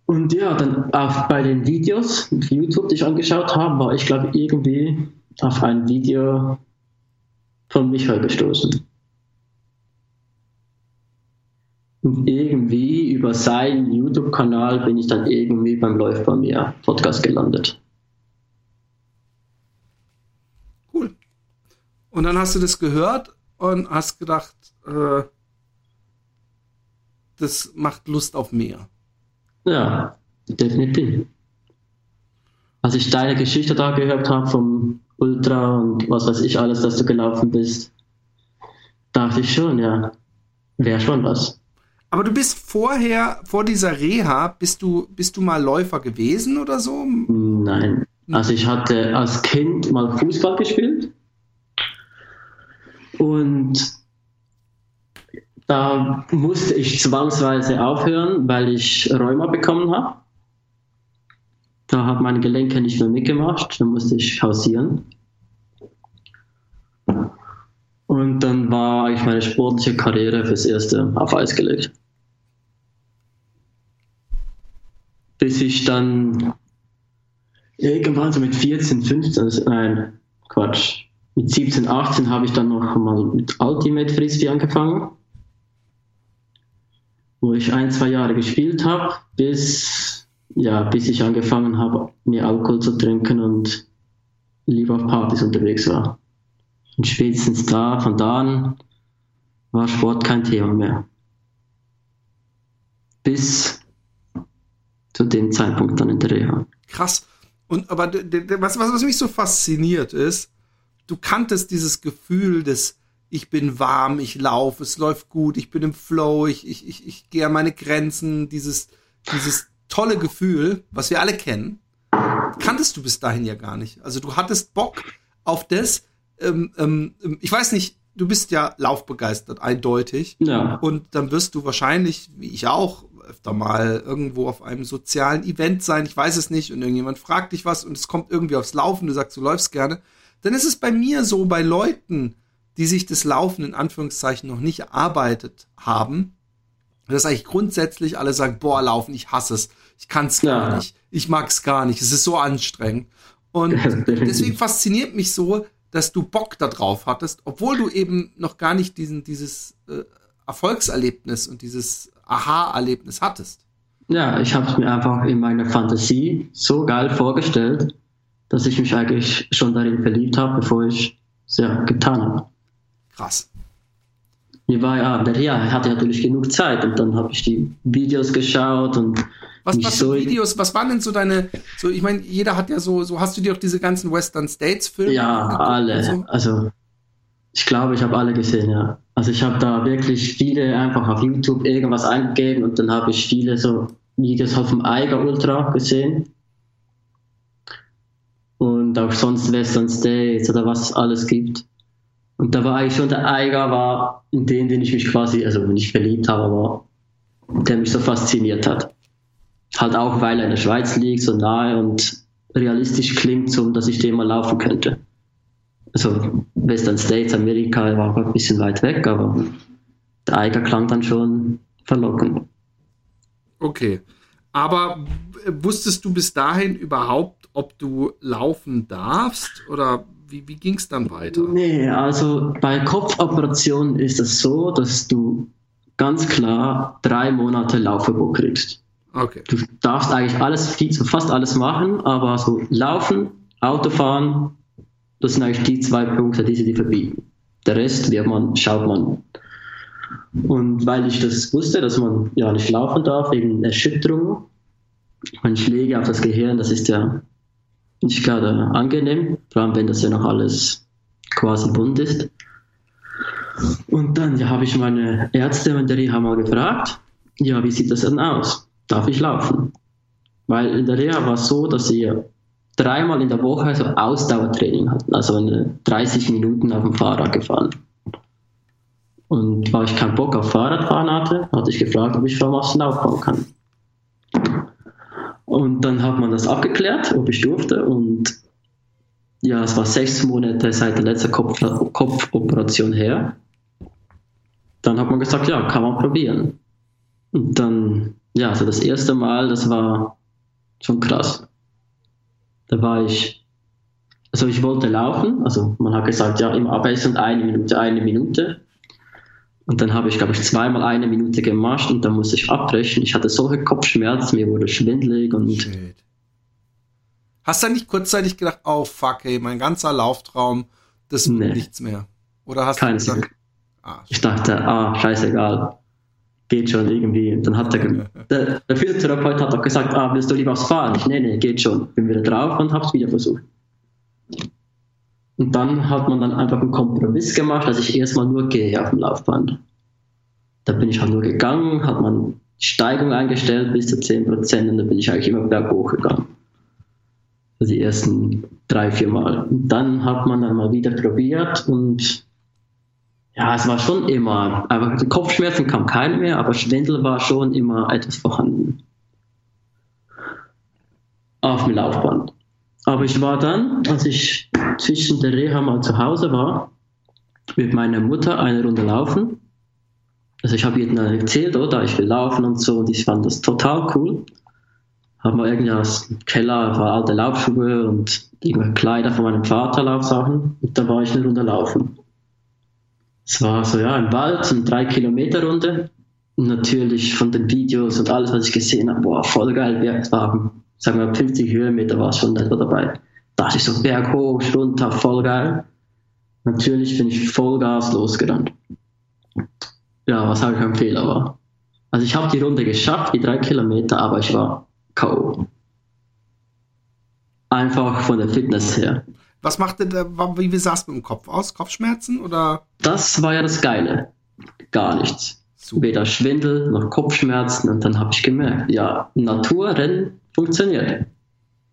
Und ja, dann auch bei den Videos auf YouTube, die ich angeschaut habe, war ich glaube irgendwie auf ein Video von Michael gestoßen. Und irgendwie über seinen YouTube-Kanal bin ich dann irgendwie beim Läuft bei mir Podcast gelandet. Cool. Und dann hast du das gehört und hast gedacht, äh, das macht Lust auf mehr. Ja, definitiv. Als ich deine Geschichte da gehört habe vom Ultra und was weiß ich alles, dass du gelaufen bist, dachte ich schon, ja, wäre schon was. Aber du bist vorher, vor dieser Reha, bist du, bist du mal Läufer gewesen oder so? Nein. Also ich hatte als Kind mal Fußball gespielt. Und da musste ich zwangsweise aufhören, weil ich Rheuma bekommen habe. Da hat meine Gelenke nicht mehr mitgemacht, da musste ich pausieren. Und dann war eigentlich meine sportliche Karriere fürs Erste auf Eis gelegt. Bis ich dann irgendwann so mit 14, 15, nein, Quatsch, mit 17, 18 habe ich dann noch mal mit Ultimate Frisbee angefangen, wo ich ein, zwei Jahre gespielt habe, bis, ja, bis ich angefangen habe, mir Alkohol zu trinken und lieber auf Partys unterwegs war. Und spätestens da, von da an, war Sport kein Thema mehr. Bis zu dem Zeitpunkt dann in der Reha. Krass. Und aber was, was, was mich so fasziniert ist, du kanntest dieses Gefühl des ich bin warm, ich laufe, es läuft gut, ich bin im Flow, ich, ich, ich, ich gehe an meine Grenzen, dieses, dieses tolle Gefühl, was wir alle kennen, kanntest du bis dahin ja gar nicht. Also du hattest Bock auf das, ähm, ähm, ich weiß nicht, du bist ja laufbegeistert, eindeutig. Ja. Und dann wirst du wahrscheinlich, wie ich auch, öfter mal irgendwo auf einem sozialen Event sein, ich weiß es nicht, und irgendjemand fragt dich was und es kommt irgendwie aufs Laufen, du sagst, du läufst gerne dann ist es bei mir so, bei Leuten, die sich das Laufen in Anführungszeichen noch nicht erarbeitet haben, dass eigentlich grundsätzlich alle sagen, boah, Laufen, ich hasse es, ich kann es gar ja. nicht, ich mag es gar nicht, es ist so anstrengend. Und deswegen fasziniert mich so, dass du Bock darauf hattest, obwohl du eben noch gar nicht diesen, dieses äh, Erfolgserlebnis und dieses Aha-Erlebnis hattest. Ja, ich habe es mir einfach in meiner Fantasie so geil vorgestellt, dass ich mich eigentlich schon darin verliebt habe, bevor ich es ja getan habe. Krass. Mir war ja, der ja, hatte natürlich genug Zeit und dann habe ich die Videos geschaut und was, was so Videos, was waren denn so deine, so ich meine, jeder hat ja so, so hast du dir auch diese ganzen Western States Filme Ja, alle. So? Also ich glaube, ich habe alle gesehen, ja. Also ich habe da wirklich viele einfach auf YouTube irgendwas eingegeben und dann habe ich viele so Videos halt vom Eiger Ultra gesehen auch sonst Western States oder was es alles gibt. Und da war eigentlich schon der Eiger, war in den, den ich mich quasi, also nicht verliebt habe, aber der mich so fasziniert hat. Halt auch, weil er in der Schweiz liegt, so nahe und realistisch klingt, so dass ich den mal laufen könnte. Also Western States, Amerika war ein bisschen weit weg, aber der Eiger klang dann schon verlockend. Okay. Aber wusstest du bis dahin überhaupt, ob du laufen darfst oder wie, wie ging es dann weiter? Nee, also bei Kopfoperationen ist es so, dass du ganz klar drei Monate Laufverbot kriegst. Okay. Du darfst eigentlich alles, fast alles machen, aber so Laufen, Autofahren, das sind eigentlich die zwei Punkte, die sie dir verbieten. Der Rest wird man, schaut man. Und weil ich das wusste, dass man ja nicht laufen darf wegen Erschütterung, man Schläge auf das Gehirn, das ist ja nicht gerade angenehm, vor allem wenn das ja noch alles quasi bunt ist. Und dann ja, habe ich meine Ärzte in der Reha mal gefragt, ja, wie sieht das denn aus? Darf ich laufen? Weil in der Reha war es so, dass sie dreimal in der Woche so Ausdauertraining hatten, also 30 Minuten auf dem Fahrrad gefahren. Und weil ich keinen Bock auf Fahrradfahren hatte, hatte ich gefragt, ob ich vom Massen aufbauen kann. Und dann hat man das abgeklärt, ob ich durfte. Und ja, es war sechs Monate seit der letzten Kopf Kopfoperation her. Dann hat man gesagt, ja, kann man probieren. Und dann, ja, also das erste Mal, das war schon krass. Da war ich, also ich wollte laufen, also man hat gesagt, ja, immer abwechselnd eine Minute, eine Minute. Und dann habe ich, glaube ich, zweimal eine Minute gemacht und dann musste ich abbrechen. Ich hatte solche Kopfschmerzen, mir wurde schwindelig und. Shit. Hast du nicht kurzzeitig gedacht, oh fuck, ey, mein ganzer Lauftraum, das wird nee. nichts mehr? Oder hast Keine du gesagt, ah, ich dachte, ah, scheißegal, geht schon irgendwie. Und dann hat der, der, der Physiotherapeut hat auch gesagt, ah, willst du lieber was fahren? Ich, nee, nee, geht schon. Bin wieder drauf und hab's wieder versucht. Und dann hat man dann einfach einen Kompromiss gemacht, dass ich erstmal nur gehe auf dem Laufband. Da bin ich halt nur gegangen, hat man Steigung eingestellt bis zu 10% und dann bin ich eigentlich immer berghoch gegangen. Also die ersten drei, vier Mal. Und dann hat man dann mal wieder probiert und ja, es war schon immer, aber Kopfschmerzen kam keine mehr, aber Schwindel war schon immer etwas vorhanden. Auf dem Laufband. Aber ich war dann, als ich zwischen der Reha mal zu Hause war, mit meiner Mutter eine Runde laufen. Also ich habe ihr dann erzählt, oder ich will laufen und so, und ich fand das total cool. Haben wir irgendwie aus dem Keller, war alte Laufschuhe und irgendwelche Kleider von meinem Vater, Laufsachen. Und da war ich eine Runde laufen. Es war so, ja, im Wald, eine drei Kilometer Runde. Und natürlich von den Videos und alles, was ich gesehen habe, boah, voll geil. Es war sagen wir 50 Höhenmeter war schon etwa dabei. Da ich so berghoch, runter, voll geil. Natürlich bin ich Vollgas losgerannt. Ja, was halt kein Fehler war. Also ich habe die Runde geschafft, die drei Kilometer, aber ich war K.O. Einfach von der Fitness her. Was machte der, wie, wie sah es mit dem Kopf aus? Kopfschmerzen oder? Das war ja das Geile. Gar nichts. Weder Schwindel noch Kopfschmerzen und dann habe ich gemerkt, ja, Naturrennen funktioniert.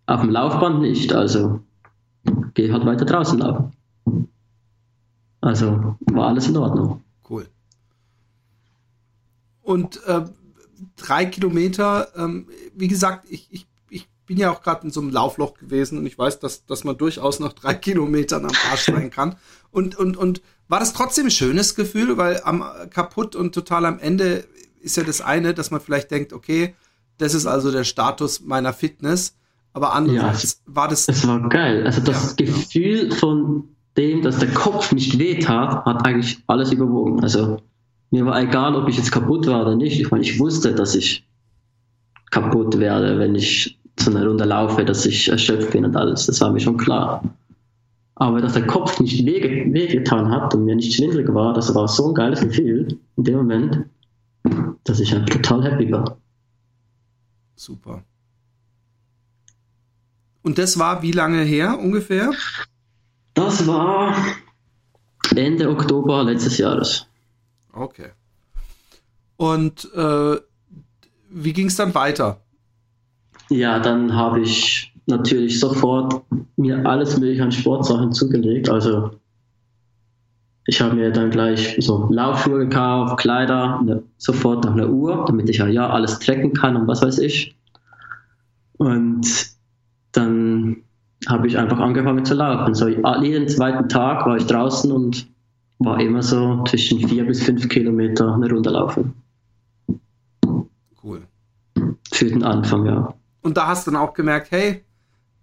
Auf dem Laufband nicht, also geh halt weiter draußen laufen. Also war alles in Ordnung. Cool. Und äh, drei Kilometer, ähm, wie gesagt, ich, ich, ich bin ja auch gerade in so einem Laufloch gewesen und ich weiß, dass, dass man durchaus nach drei Kilometern am Arsch sein kann. Und, und, und war das trotzdem ein schönes Gefühl, weil am kaputt und total am Ende ist ja das eine, dass man vielleicht denkt, okay, das ist also der Status meiner Fitness. Aber andererseits ja, war das. Es war geil. Also das ja, Gefühl genau. von dem, dass der Kopf nicht wehtat, hat eigentlich alles überwogen. Also mir war egal, ob ich jetzt kaputt war oder nicht. Ich meine, ich wusste, dass ich kaputt werde, wenn ich so eine Runde laufe, dass ich erschöpft bin und alles. Das war mir schon klar. Aber dass der Kopf nicht wehgetan hat und mir nicht schwindelig war, das war so ein geiles Gefühl in dem Moment, dass ich halt total happy war. Super. Und das war wie lange her ungefähr? Das war Ende Oktober letztes Jahres. Okay. Und äh, wie ging es dann weiter? Ja, dann habe ich natürlich sofort mir alles mögliche an Sportsachen zugelegt. Also ich habe mir dann gleich so Laufschuhe gekauft, Kleider, eine, sofort noch eine Uhr, damit ich ja, ja alles tracken kann und was weiß ich. Und dann habe ich einfach angefangen zu laufen. So jeden zweiten Tag war ich draußen und war immer so zwischen vier bis fünf Kilometer eine Runde laufen. Cool. Für den Anfang, ja. Und da hast du dann auch gemerkt, hey,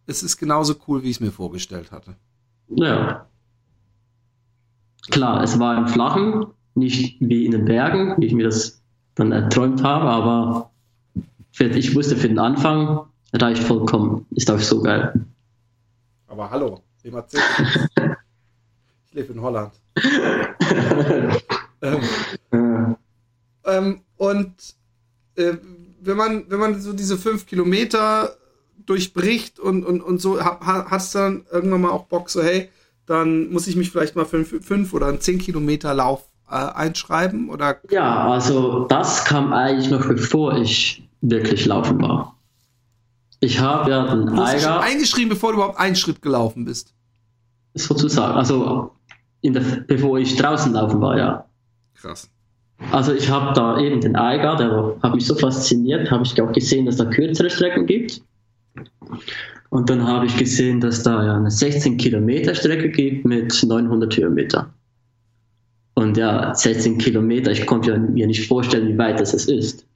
es ist genauso cool, wie ich es mir vorgestellt hatte. Ja. Klar, es war im Flachen, nicht wie in den Bergen, wie ich mir das dann erträumt habe, aber ich wusste für den Anfang, reicht vollkommen. Ist auch so geil. Aber hallo, ich lebe in Holland. ähm, ähm, und äh, wenn man, wenn man so diese fünf Kilometer durchbricht und, und, und so, hast du dann irgendwann mal auch Bock, so, hey, dann muss ich mich vielleicht mal für fünf oder einen zehn Kilometer Lauf äh, einschreiben? Oder? Ja, also das kam eigentlich noch bevor ich wirklich laufen war. Ich habe ja den Du hast Eiger eingeschrieben, bevor du überhaupt einen Schritt gelaufen bist. sozusagen, also der, bevor ich draußen laufen war, ja. Krass. Also ich habe da eben den Eiger, der hat mich so fasziniert, habe ich auch gesehen, dass da kürzere Strecken gibt. Und dann habe ich gesehen, dass da ja eine 16 Kilometer Strecke gibt mit 900 Höhenmeter. Und ja, 16 Kilometer, ich konnte mir nicht vorstellen, wie weit das ist.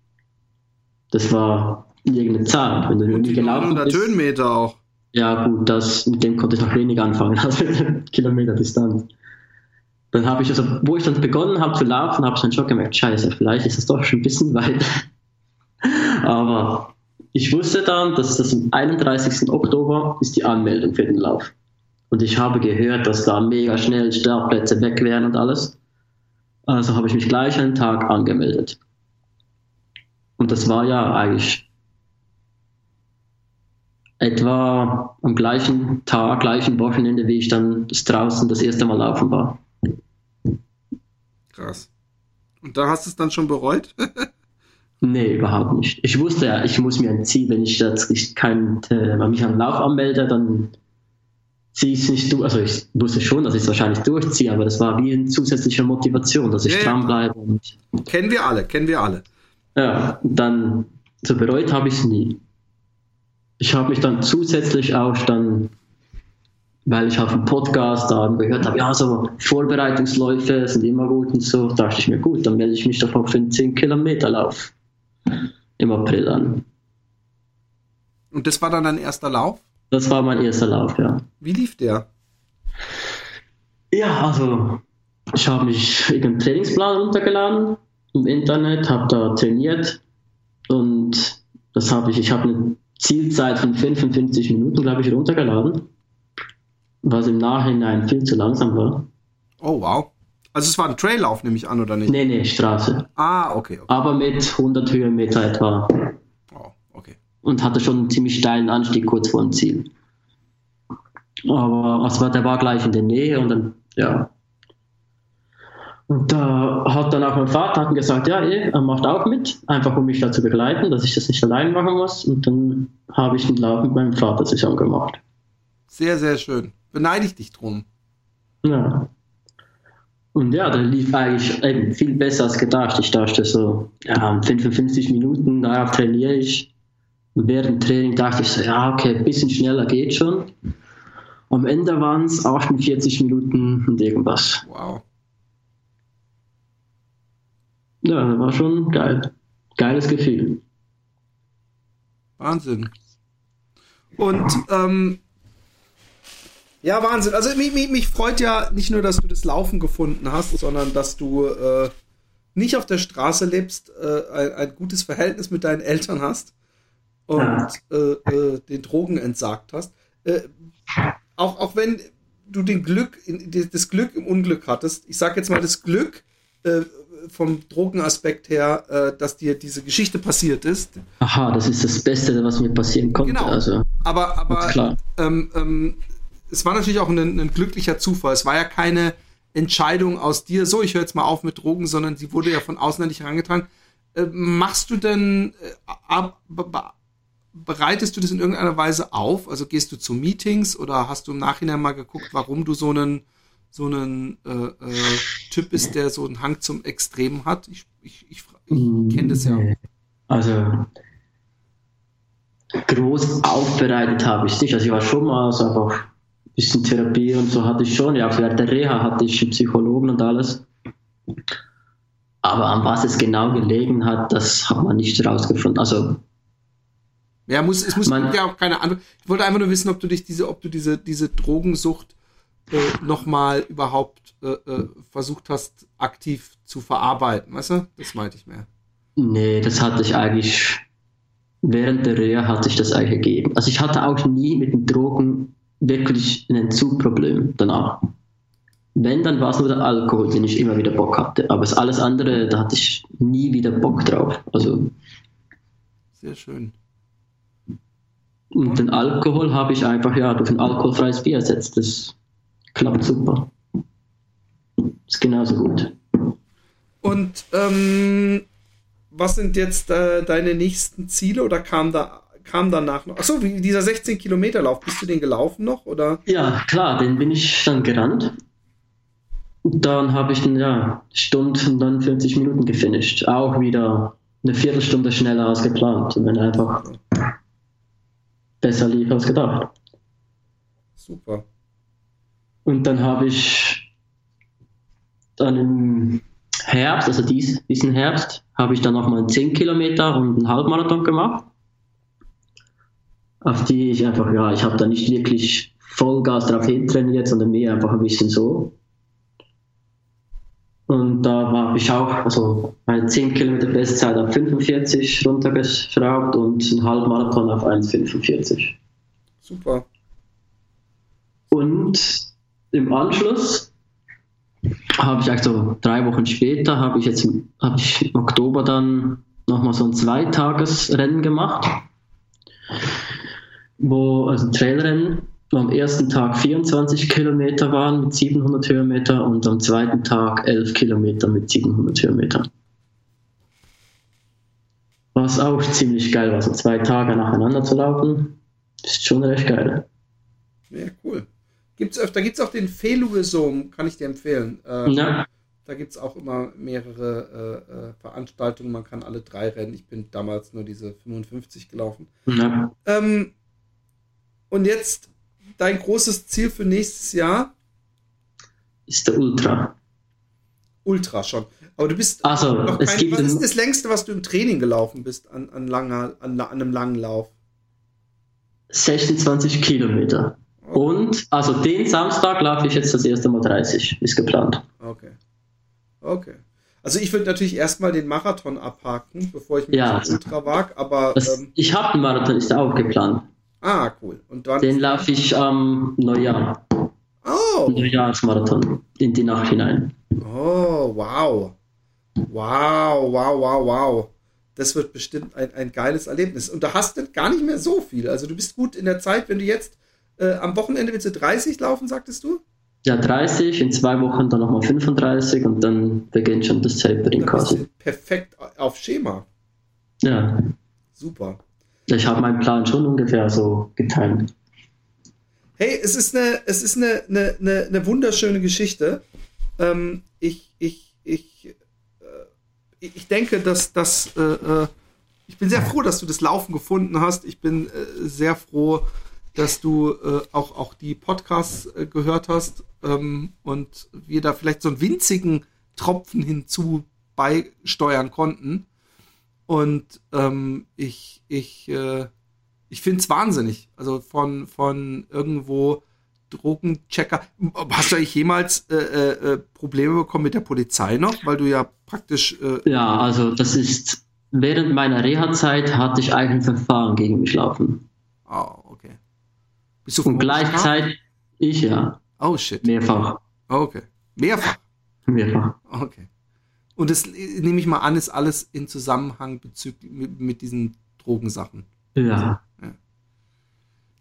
Das war irgendeine Zahl. Wenn du Und die gelaufen 900 bist, Höhenmeter auch. ja, gut, das, mit dem konnte ich noch wenig anfangen, also Kilometer Distanz. Dann habe ich, also, wo ich dann begonnen habe zu laufen, habe ich dann schon gemerkt, scheiße, vielleicht ist es doch schon ein bisschen weit. Aber ich wusste dann, dass das am 31. Oktober ist die Anmeldung für den Lauf. Und ich habe gehört, dass da mega schnell Startplätze weg wären und alles. Also habe ich mich gleich einen Tag angemeldet. Und das war ja eigentlich etwa am gleichen Tag, gleichen Wochenende, wie ich dann draußen das erste Mal laufen war. Krass. Und da hast du es dann schon bereut? Nee, überhaupt nicht. Ich wusste ja, ich muss mir ein Ziel, wenn ich jetzt kein, äh, mich am Lauf anmelde, dann ziehe ich es nicht durch. Also ich wusste schon, dass ich es wahrscheinlich durchziehe, aber das war wie eine zusätzliche Motivation, dass ich Ja, dranbleibe. Kennen wir alle, kennen wir alle. ja, dann so bereut habe ich es nie. Ich habe mich dann zusätzlich auch dann, weil ich auf dem Podcast da gehört habe, ja, so Vorbereitungsläufe sind immer gut und so, dachte ich mir, gut, dann melde ich mich doch auch für einen 10 Kilometer Lauf im April an. Und das war dann dein erster Lauf? Das war mein erster Lauf, ja. Wie lief der? Ja, also ich habe mich irgendeinen Trainingsplan runtergeladen im Internet, habe da trainiert und das habe ich, ich habe eine Zielzeit von 55 Minuten, glaube ich, runtergeladen, was im Nachhinein viel zu langsam war. Oh, wow. Also es war ein Traillauf, nehme ich an, oder nicht? Nee, nee, Straße. Ah, okay, okay. Aber mit 100 Höhenmeter etwa Oh, okay. und hatte schon einen ziemlich steilen Anstieg kurz vor dem Ziel. Aber also der war gleich in der Nähe und dann, ja. Und da hat dann auch mein Vater gesagt, ja, eh, er macht auch mit, einfach um mich da zu begleiten, dass ich das nicht allein machen muss. Und dann habe ich den Lauf mit meinem Vater zusammen gemacht. Sehr, sehr schön. Beneide ich dich drum. Ja. Und ja, der lief eigentlich eben viel besser als gedacht. Ich dachte so, ja, 55 Minuten, darauf trainiere ich. Und während dem Training dachte ich so, ja, okay, ein bisschen schneller geht schon. Am Ende waren es 48 Minuten und irgendwas. Wow. Ja, das war schon geil. Geiles Gefühl. Wahnsinn. Und ähm, ja, Wahnsinn. Also mich, mich, mich freut ja nicht nur, dass du das Laufen gefunden hast, sondern dass du äh, nicht auf der Straße lebst, äh, ein, ein gutes Verhältnis mit deinen Eltern hast und Ja. äh, äh, den Drogen entsagt hast. Äh, auch, auch wenn du den Glück, in, das Glück im Unglück hattest, ich sag jetzt mal das Glück äh, vom Drogenaspekt her, dass dir diese Geschichte passiert ist. Aha, das ist das Beste, was mir passieren konnte. Genau. Also, Aber, aber klar. ähm, ähm, es war natürlich auch ein, ein glücklicher Zufall. Es war ja keine Entscheidung aus dir, so, ich höre jetzt mal auf mit Drogen, sondern sie wurde ja von außen an dich herangetragen. Äh, machst du denn, äh, bereitest du das in irgendeiner Weise auf? Also gehst du zu Meetings oder hast du im Nachhinein mal geguckt, warum du so einen, so einen äh, äh, Typ bist, der so einen Hang zum Extrem hat? Ich, ich, ich, ich kenne das ja. Also groß aufbereitet habe ich nicht. Also ich war schon mal so einfach ein bisschen Therapie und so hatte ich schon. Ja, während der Reha hatte ich einen Psychologen und alles. Aber an was es genau gelegen hat, das hat man nicht herausgefunden. Also Ja, muss, es muss Man- ja auch keine Antwort. Ich wollte einfach nur wissen, ob du dich diese, ob du diese, diese Drogensucht äh, nochmal überhaupt äh, äh, versucht hast, aktiv zu verarbeiten. Weißt du? Das meinte ich mehr. Nee, das hatte ich eigentlich, während der Reha hatte ich das eigentlich gegeben. Also ich hatte auch nie mit den Drogen wirklich ein Entzugproblem danach. Wenn, dann war es nur der Alkohol, den ich immer wieder Bock hatte. Aber das alles andere, da hatte ich nie wieder Bock drauf. Also, Sehr schön. und den Alkohol habe ich einfach ja durch ein alkoholfreies Bier ersetzt. Das klappt super. Ist genauso gut. Und ähm, was sind jetzt äh, deine nächsten Ziele oder kam da kam danach noch? Achso, wie dieser 16 Kilometer Lauf, bist du den gelaufen noch oder? Ja, klar, den bin ich dann gerannt. Dann habe ich dann ja Stunde und dann 40 Minuten gefinisht. Auch wieder eine Viertelstunde schneller als geplant, wenn einfach besser lief als gedacht. Super. Und dann habe ich dann im Herbst, also dies, diesen Herbst, habe ich dann nochmal 10 Kilometer und einen Halbmarathon gemacht. Auf die ich einfach, ja, ich habe da nicht wirklich Vollgas drauf hintrainiert, sondern mehr einfach ein bisschen so. Und da habe ich auch also meine 10 Kilometer Bestzeit auf 45 runtergeschraubt und einen Halbmarathon auf 1,45. Super. Und im Anschluss habe ich also drei Wochen später, habe ich jetzt habe ich im Oktober dann nochmal so ein Zweitagesrennen gemacht, wo, also Trailrennen, wo am ersten Tag 24 Kilometer waren mit 700 Höhenmeter und am zweiten Tag 11 Kilometer mit 700 Höhenmeter. Was auch ziemlich geil war, so zwei Tage nacheinander zu laufen, ist schon recht geil. Ja, cool. Gibt's öfter, gibt es auch den Feluesum, kann ich dir empfehlen. Äh, Ja. Da gibt es auch immer mehrere äh, äh, Veranstaltungen. Man kann alle drei rennen. Ich bin damals nur diese 55 gelaufen. Ja. Ähm, und jetzt dein großes Ziel für nächstes Jahr? Ist der Ultra. Ultra schon. Aber du bist Also, noch es kein, gibt Was ist das längste, was du im Training gelaufen bist an, an, langer, an, an einem langen Lauf? 26 Kilometer. Und, also den Samstag laufe ich jetzt das erste Mal 30, ist geplant. Okay. Okay. Also ich würde natürlich erstmal den Marathon abhaken, bevor ich mich Ja. Ultra wage, aber Das, ähm, ich habe einen Marathon, ist auch geplant. Ah, cool. Und dann Den laufe ich am Neujahr, Oh, Neujahrsmarathon, in die Nacht hinein. oh, wow. Wow, wow, wow, wow. Das wird bestimmt ein, ein geiles Erlebnis. Und da hast du gar nicht mehr so viel. Also du bist gut in der Zeit, wenn du jetzt äh, am Wochenende willst du 30 laufen, sagtest du? Ja, 30, in zwei Wochen dann nochmal 35 und dann beginnt schon das Tapering quasi. perfekt auf Schema. Ja, Super. Ich habe meinen Plan schon ungefähr so getimt. Hey, es ist eine, es ist eine, eine, eine, eine wunderschöne Geschichte. Ähm, ich, ich, ich, äh, ich denke, dass, dass äh, äh, ich bin sehr froh, dass du das Laufen gefunden hast. Ich bin äh, sehr froh, dass du äh, auch, auch die Podcasts äh, gehört hast ähm, und wir da vielleicht so einen winzigen Tropfen hinzu beisteuern konnten. Und ähm, ich, ich, äh, ich finde es wahnsinnig. Also von, von irgendwo Drogenchecker. Hast du eigentlich jemals äh, äh, äh, Probleme bekommen mit der Polizei noch? Weil du ja praktisch. Äh, Ja, also das ist, während meiner Reha-Zeit hatte ich eigentlich ein Verfahren gegen mich laufen. oh, okay. Bist du Und gleichzeitig, ich ja, Oh shit. mehrfach, Okay. Mehrfach. mehrfach. Okay. Und das äh, nehme ich mal an, ist alles in Zusammenhang bezüglich mit, mit diesen Drogensachen. Ja,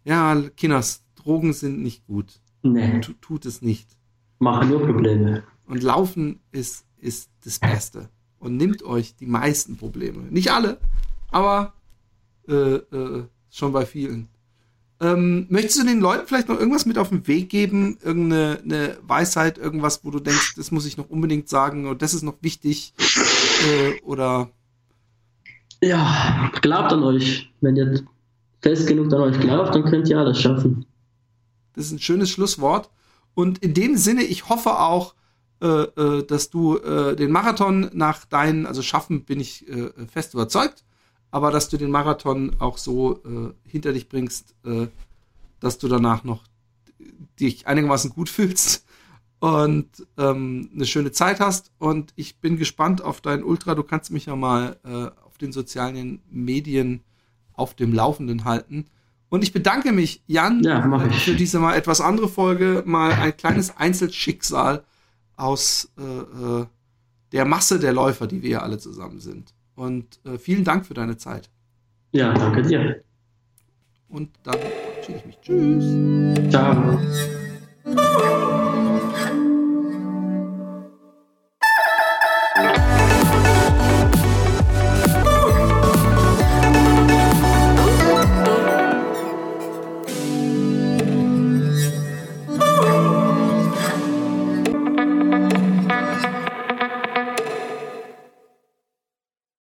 Ja, Kinders, Drogen sind nicht gut. nee, Tu, tut es nicht. machen nur Probleme. Und Laufen ist, ist das Beste. Und nimmt euch die meisten Probleme. Nicht alle, aber äh, äh, schon bei vielen. Ähm, möchtest du den Leuten vielleicht noch irgendwas mit auf den Weg geben? Irgendeine eine Weisheit, irgendwas, wo du denkst, das muss ich noch unbedingt sagen oder das ist noch wichtig? Äh, oder Ja, glaubt an euch. Wenn ihr fest genug an euch glaubt, dann könnt ihr alles schaffen. Das ist ein schönes Schlusswort. Und in dem Sinne, ich hoffe auch, äh, äh, dass du äh, den Marathon nach deinen, also schaffen bin ich äh, fest überzeugt, aber dass du den Marathon auch so äh, hinter dich bringst, äh, dass du danach noch dich einigermaßen gut fühlst und ähm, eine schöne Zeit hast. Und ich bin gespannt auf dein Ultra. Du kannst mich ja mal äh, auf den sozialen Medien auf dem Laufenden halten. Und ich bedanke mich, Jan, Ja, äh, für diese mal etwas andere Folge, mal ein kleines Einzelschicksal aus äh, äh, der Masse der Läufer, die wir ja alle zusammen sind. Und äh, vielen Dank für deine Zeit. Ja, danke dir. Und dann verabschiede ich mich. Tschüss. Ciao.